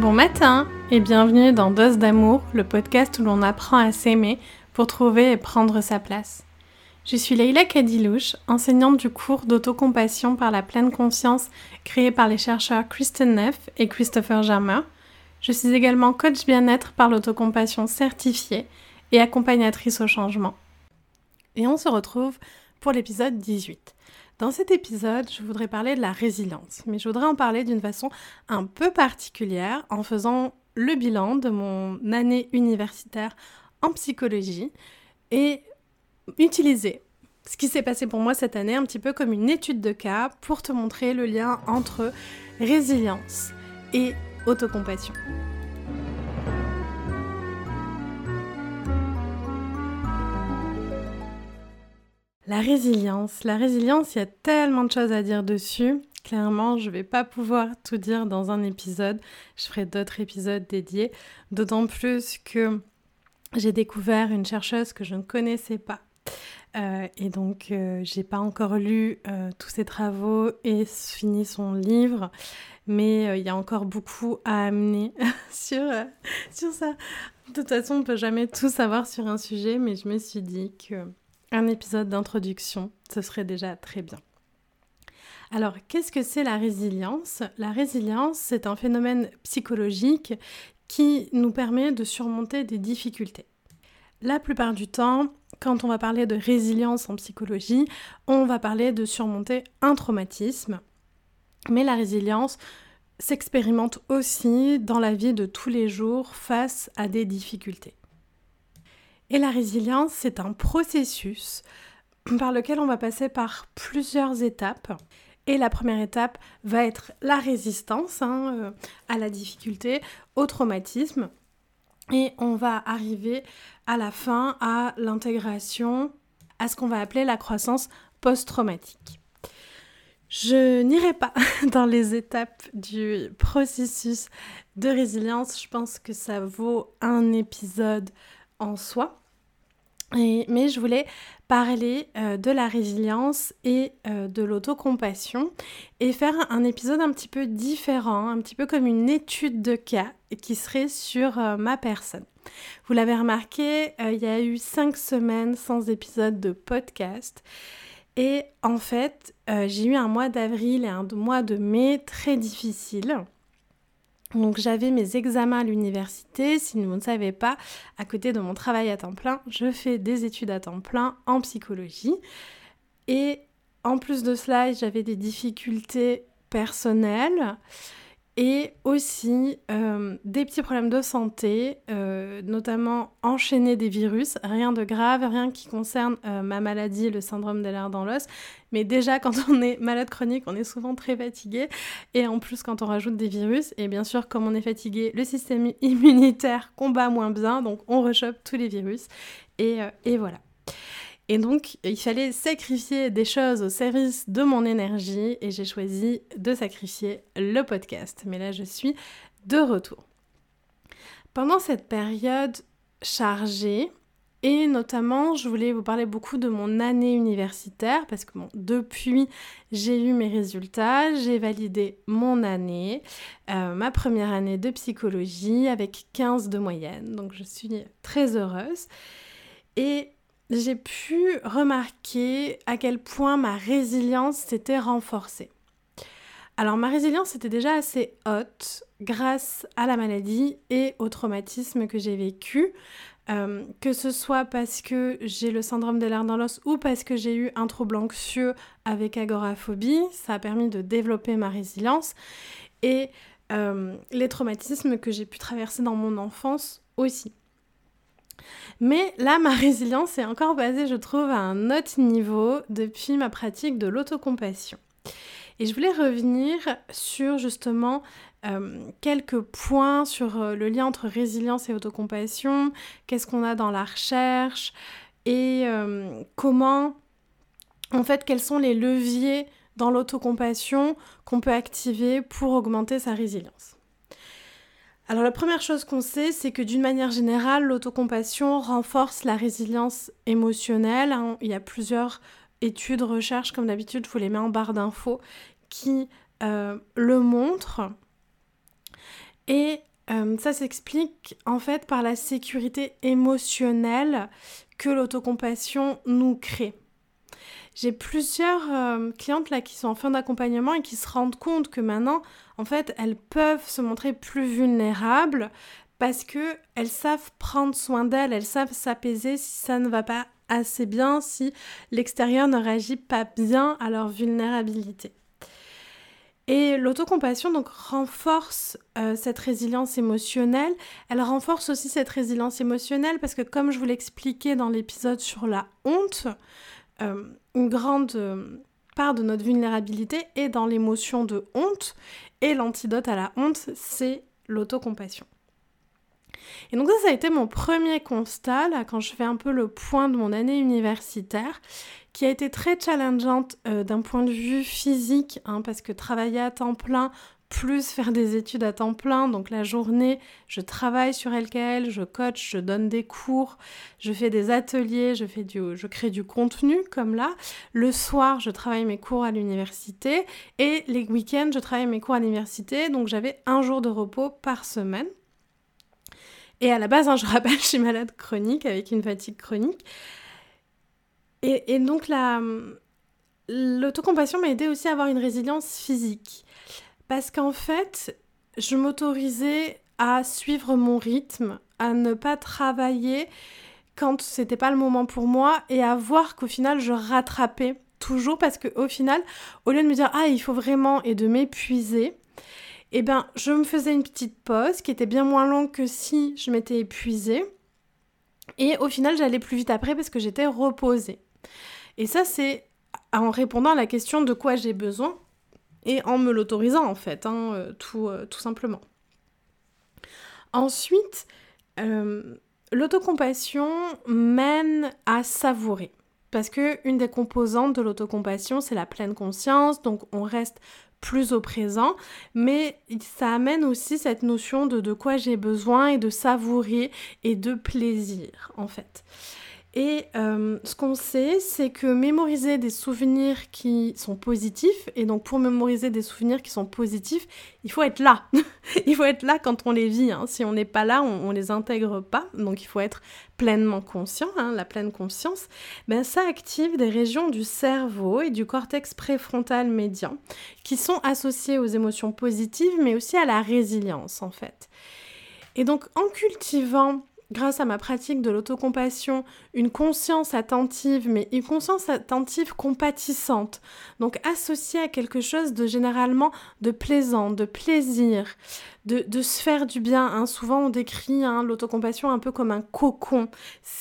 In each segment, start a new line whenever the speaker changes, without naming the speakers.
Bon matin et bienvenue dans Dose d'amour, le podcast où l'on apprend à s'aimer pour trouver et prendre sa place. Je suis Leila Kadilouche, enseignante du cours d'autocompassion par la pleine conscience créé par les chercheurs Kristen Neff et Christopher Germer. Je suis également coach bien-être par l'autocompassion certifiée et accompagnatrice au changement. Et on se retrouve pour l'épisode 18. Dans cet épisode, je voudrais parler de la résilience, mais je voudrais en parler d'une façon un peu particulière en faisant le bilan de mon année universitaire en psychologie et utiliser ce qui s'est passé pour moi cette année un petit peu comme une étude de cas pour te montrer le lien entre résilience et autocompassion. La résilience. La résilience, il y a tellement de choses à dire dessus. Clairement, je ne vais pas pouvoir tout dire dans un épisode. Je ferai d'autres épisodes dédiés. D'autant plus que j'ai découvert une chercheuse que je ne connaissais pas. Euh, et donc, euh, j'ai pas encore lu euh, tous ses travaux et fini son livre, mais il y a encore beaucoup à amener sur, sur ça. De toute façon, on ne peut jamais tout savoir sur un sujet, mais je me suis dit que un épisode d'introduction, ce serait déjà très bien. Alors, qu'est-ce que c'est la résilience? La résilience, c'est un phénomène psychologique qui nous permet de surmonter des difficultés. La plupart du temps, quand on va parler de résilience en psychologie, on va parler de surmonter un traumatisme. Mais la résilience s'expérimente aussi dans la vie de tous les jours face à des difficultés. Et la résilience, c'est un processus par lequel on va passer par plusieurs étapes. Et la première étape va être la résistance hein, euh, à la difficulté, au traumatisme. Et on va arriver à la fin à l'intégration, à ce qu'on va appeler la croissance post-traumatique. Je n'irai pas dans les étapes du processus de résilience. Je pense que ça vaut un épisode en soi mais je voulais parler euh, de la résilience et euh, de l'autocompassion et faire un épisode un petit peu différent, un petit peu comme une étude de cas qui serait sur euh, ma personne. Vous l'avez remarqué, il y a eu cinq semaines sans épisode de podcast. Et en fait, j'ai eu un mois d'avril et un mois de mai très difficiles. Donc j'avais mes examens à l'université. Si vous ne savez pas, à côté de mon travail à temps plein, je fais des études à temps plein en psychologie. Et en plus de cela, j'avais des difficultés personnelles et aussi euh, des petits problèmes de santé, euh, notamment enchaîner des virus, rien de grave, rien qui concerne euh, ma maladie, le syndrome des l'air dans l'os. Mais déjà, quand on est malade chronique, on est souvent très fatigué. Et en plus, quand on rajoute des virus, et bien sûr, comme on est fatigué, le système immunitaire combat moins bien, donc on rechoppe tous les virus. et voilà. Et donc, il fallait sacrifier des choses au service de mon énergie et j'ai choisi de sacrifier le podcast. Mais là, je suis de retour. Pendant cette période chargée, et notamment, je voulais vous parler beaucoup de mon année universitaire parce que depuis, j'ai eu mes résultats, j'ai validé mon année, euh, ma première année de psychologie avec 15 de moyenne. Donc, je suis très heureuse. Et j'ai pu remarquer à quel point ma résilience s'était renforcée. Alors ma résilience était déjà assez haute grâce à la maladie et au traumatisme que j'ai vécu, euh, que ce soit parce que j'ai le syndrome de l'air dans l'os ou parce que j'ai eu un trouble anxieux avec agoraphobie, ça a permis de développer ma résilience et euh, les traumatismes que j'ai pu traverser dans mon enfance aussi. Mais là, ma résilience est encore basée, je trouve, à un autre niveau depuis ma pratique de l'autocompassion. Et je voulais revenir sur justement euh, quelques points sur euh, le lien entre résilience et autocompassion, qu'est-ce qu'on a dans la recherche? Et euh, comment, en fait, quels sont les leviers dans l'autocompassion qu'on peut activer pour augmenter sa résilience? Alors la première chose qu'on sait, c'est que d'une manière générale, l'autocompassion renforce la résilience émotionnelle. Hein. Il y a plusieurs études, recherches, comme d'habitude, je vous les mets en barre d'infos, qui euh, le montrent. Et euh, ça s'explique en fait par la sécurité émotionnelle que l'autocompassion nous crée. J'ai plusieurs euh, clientes là qui sont en fin d'accompagnement et qui se rendent compte que maintenant, en fait, elles peuvent se montrer plus vulnérables parce que elles savent prendre soin d'elles, elles savent s'apaiser si ça ne va pas assez bien, si l'extérieur ne réagit pas bien à leur vulnérabilité. Et l'autocompassion donc renforce euh, cette résilience émotionnelle. Elle renforce aussi cette résilience émotionnelle parce que comme je vous l'expliquais dans l'épisode sur la honte, euh, une grande euh, part de notre vulnérabilité est dans l'émotion de honte et l'antidote à la honte, c'est l'autocompassion. Et donc ça, ça a été mon premier constat, là, quand je fais un peu le point de mon année universitaire, qui a été très challengeante euh, d'un point de vue physique, hein, parce que travailler à temps plein, plus faire des études à temps plein, donc la journée, je travaille sur LKL, je coach, je donne des cours, je fais des ateliers, je, fais du, je crée du contenu comme là. Le soir, je travaille mes cours à l'université et les week-ends, je travaille mes cours à l'université, donc j'avais un jour de repos par semaine. Et à la base, hein, je rappelle, je suis malade chronique avec une fatigue chronique. Et, donc la, l'autocompassion m'a aidé aussi à avoir une résilience physique. Parce qu'en fait, je m'autorisais à suivre mon rythme, à ne pas travailler quand c'était pas le moment pour moi et à voir qu'au final je rattrapais toujours parce qu'au final, au lieu de me dire ah il faut vraiment et de m'épuiser, eh ben je me faisais une petite pause qui était bien moins longue que si je m'étais épuisée et au final j'allais plus vite après parce que j'étais reposée. Et ça, c'est en répondant à la question de quoi j'ai besoin et en me l'autorisant en fait, hein, euh, tout, euh, tout, simplement. Ensuite, euh, l'autocompassion mène à savourer. Parce que une des composantes de l'autocompassion, c'est la pleine conscience, donc on reste plus au présent, mais ça amène aussi cette notion de de quoi j'ai besoin et de savourer et de plaisir en fait. Et euh, ce qu'on sait, c'est que mémoriser des souvenirs qui sont positifs, et donc pour mémoriser des souvenirs qui sont positifs, il faut être là. il faut être là quand on les vit. Hein. Si on n'est pas là, on, ne les intègre pas. Donc il faut être pleinement conscient, hein, la pleine conscience. Ben, ça active des régions du cerveau et du cortex préfrontal médian qui sont associées aux émotions positives, mais aussi à la résilience en fait. Et donc en cultivant grâce à ma pratique de l'autocompassion, une conscience attentive, mais une conscience attentive compatissante, donc associée à quelque chose de généralement de plaisant, de plaisir, de, se faire du bien. Hein. Souvent on décrit hein, l'autocompassion un peu comme un cocon.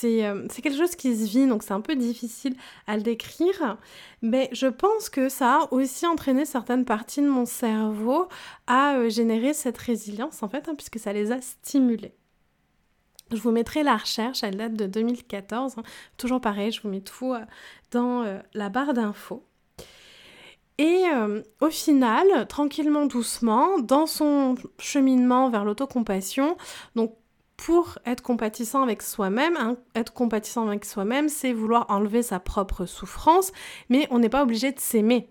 Euh, c'est quelque chose qui se vit, donc c'est un peu difficile à le décrire. Mais je pense que ça a aussi entraîné certaines parties de mon cerveau à euh, générer cette résilience en fait, hein, puisque ça les a stimulées. Je vous mettrai la recherche, elle date de 2014. Hein. Toujours pareil, je vous mets tout euh, dans euh, la barre d'infos. Et euh, au final, tranquillement, doucement, dans son cheminement vers l'autocompassion, donc pour être compatissant avec soi-même, hein, être compatissant avec soi-même, c'est vouloir enlever sa propre souffrance, mais on n'est pas obligé de s'aimer.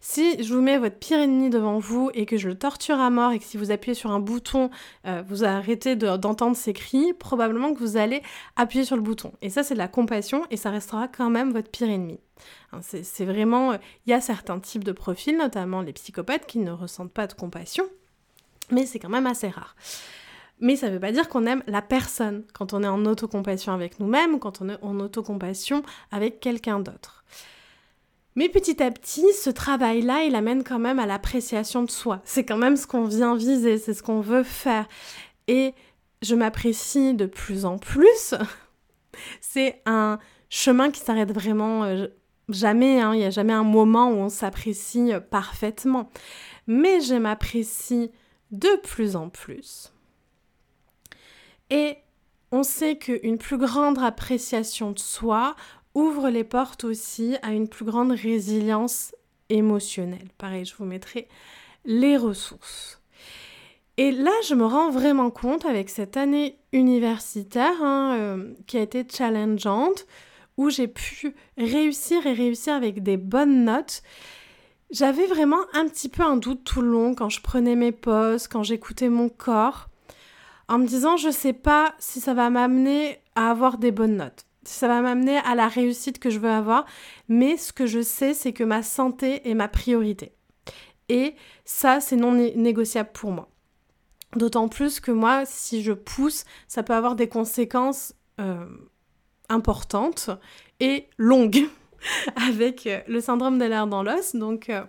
Si je vous mets votre pire ennemi devant vous et que je le torture à mort et que si vous appuyez sur un bouton, euh, vous arrêtez d'entendre ses cris, probablement que vous allez appuyer sur le bouton. Et ça, c'est de la compassion et ça restera quand même votre pire ennemi. Hein, c'est vraiment... Euh, il y a certains types de profils, notamment les psychopathes, qui ne ressentent pas de compassion, mais c'est quand même assez rare. Mais ça ne veut pas dire qu'on aime la personne quand on est en autocompassion avec nous-mêmes, quand on est en autocompassion avec quelqu'un d'autre. Mais petit à petit, ce travail-là, il amène quand même à l'appréciation de soi. C'est quand même ce qu'on vient viser, c'est ce qu'on veut faire. Et je m'apprécie de plus en plus. c'est un chemin qui s'arrête vraiment euh, jamais. Hein. Il n'y a jamais un moment où on s'apprécie parfaitement. Mais je m'apprécie de plus en plus. Et on sait qu'une plus grande appréciation de soi ouvre les portes aussi à une plus grande résilience émotionnelle. Pareil, je vous mettrai les ressources. Et là, je me rends vraiment compte avec cette année universitaire hein, euh, qui a été challengeante, où j'ai pu réussir et réussir avec des bonnes notes. J'avais vraiment un petit peu un doute tout le long quand je prenais mes pauses, quand j'écoutais mon corps. en me disant je sais pas si ça va m'amener à avoir des bonnes notes, ça va m'amener à la réussite que je veux avoir, mais ce que je sais c'est que ma santé est ma priorité. Et ça c'est non négociable pour moi. D'autant plus que moi, si je pousse, ça peut avoir des conséquences euh, importantes et longues avec euh, le syndrome de l'air dans l'os. Donc, euh,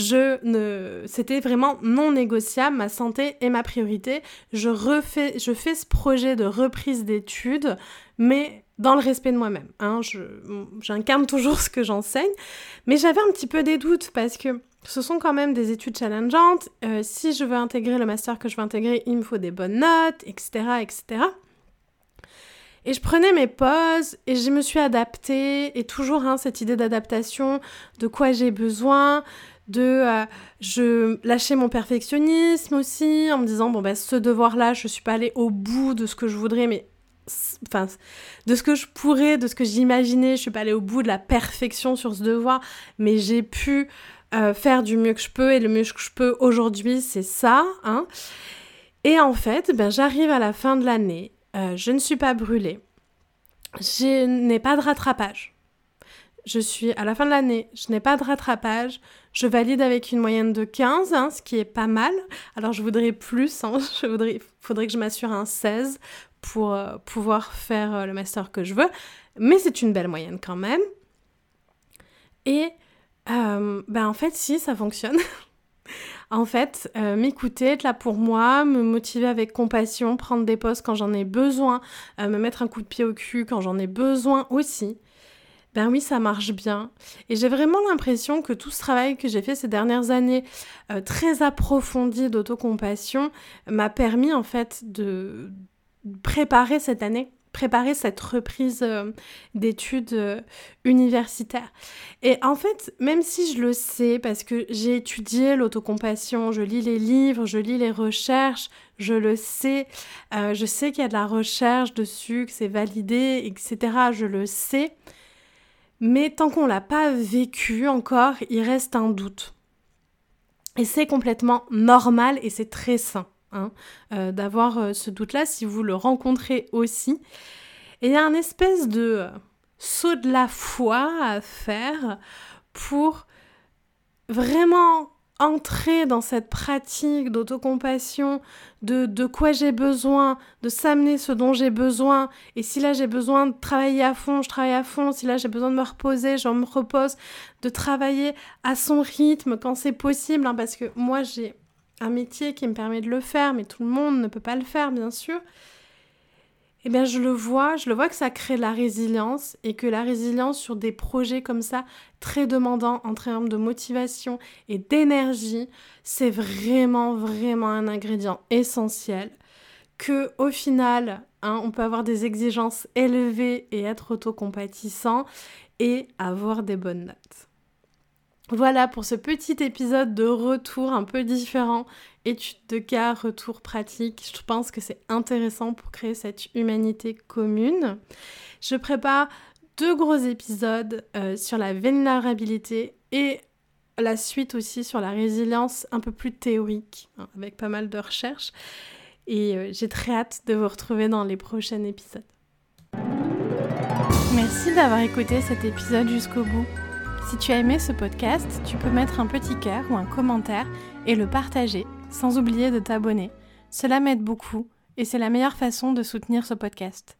je ne, c'était vraiment non négociable. Ma santé est ma priorité. Je refais, je fais ce projet de reprise d'études, mais dans le respect de moi-même. Hein. j'incarne toujours ce que j'enseigne, mais j'avais un petit peu des doutes parce que ce sont quand même des études challengeantes. Euh, si je veux intégrer le master que je veux intégrer, il me faut des bonnes notes, etc., etc. Et je prenais mes pauses et je me suis adaptée. Et toujours hein, cette idée d'adaptation, de quoi j'ai besoin, de euh, je lâcher mon perfectionnisme aussi en me disant bon ben ce devoir là je suis pas allée au bout de ce que je voudrais mais enfin de ce que je pourrais de ce que j'imaginais je suis pas allée au bout de la perfection sur ce devoir mais j'ai pu euh, faire du mieux que je peux et le mieux que je peux aujourd'hui c'est ça hein et en fait ben j'arrive à la fin de l'année euh, je ne suis pas brûlée je n'ai pas de rattrapage je suis à la fin de l'année, je n'ai pas de rattrapage, je valide avec une moyenne de 15, hein, ce qui est pas mal. Alors je voudrais plus, hein, je voudrais, faudrait que je m'assure un 16 pour euh, pouvoir faire euh, le master que je veux, mais c'est une belle moyenne quand même. Et ben en fait, si, ça fonctionne. en fait, m'écouter, être là pour moi, me motiver avec compassion, prendre des pauses quand j'en ai besoin, me mettre un coup de pied au cul quand j'en ai besoin aussi ben oui, ça marche bien. Et j'ai vraiment l'impression que tout ce travail que j'ai fait ces dernières années, euh, très approfondi d'autocompassion, m'a permis en fait de préparer cette année préparer cette reprise euh, d'études euh, universitaires. Et en fait, même si je le sais, parce que j'ai étudié l'autocompassion, je lis les livres, je lis les recherches, je le sais, je sais qu'il y a de la recherche dessus, que c'est validé, etc. Je le sais. Mais tant qu'on l'a pas vécu encore, il reste un doute. Et c'est complètement normal et c'est très sain hein, euh, d'avoir euh, ce doute-là si vous le rencontrez aussi. Et il y a un espèce de euh, saut de la foi à faire pour vraiment entrer dans cette pratique d'autocompassion, de, de quoi j'ai besoin, de s'amener ce dont j'ai besoin. Et si là j'ai besoin de travailler à fond, je travaille à fond. Si là j'ai besoin de me reposer, je me repose. De travailler à son rythme quand c'est possible. Hein, parce que moi j'ai un métier qui me permet de le faire, mais tout le monde ne peut pas le faire, bien sûr eh bien je le vois, je le vois que ça crée de la résilience et que la résilience sur des projets comme ça, très demandants en termes de motivation et d'énergie, c'est vraiment, vraiment un ingrédient essentiel. Que au final, hein, on peut avoir des exigences élevées et être autocompatissant et avoir des bonnes notes. Voilà pour ce petit épisode de retour un peu différent, étude de cas, retour pratique. Je pense que c'est intéressant pour créer cette humanité commune. Je prépare deux gros épisodes euh, sur la vulnérabilité et la suite aussi sur la résilience un peu plus théorique, hein, avec pas mal de recherches. Et euh, j'ai très hâte de vous retrouver dans les prochains épisodes. Merci d'avoir écouté cet épisode jusqu'au bout. Si tu as aimé ce podcast, tu peux mettre un petit cœur ou un commentaire et le partager, sans oublier de t'abonner. Cela m'aide beaucoup et c'est la meilleure façon de soutenir ce podcast.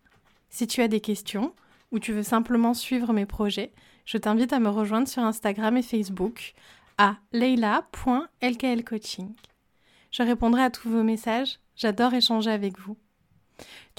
Si tu as des questions ou tu veux simplement suivre mes projets, je t'invite à me rejoindre sur Instagram et Facebook à leila.lklcoaching. Je répondrai à tous vos messages, j'adore échanger avec vous.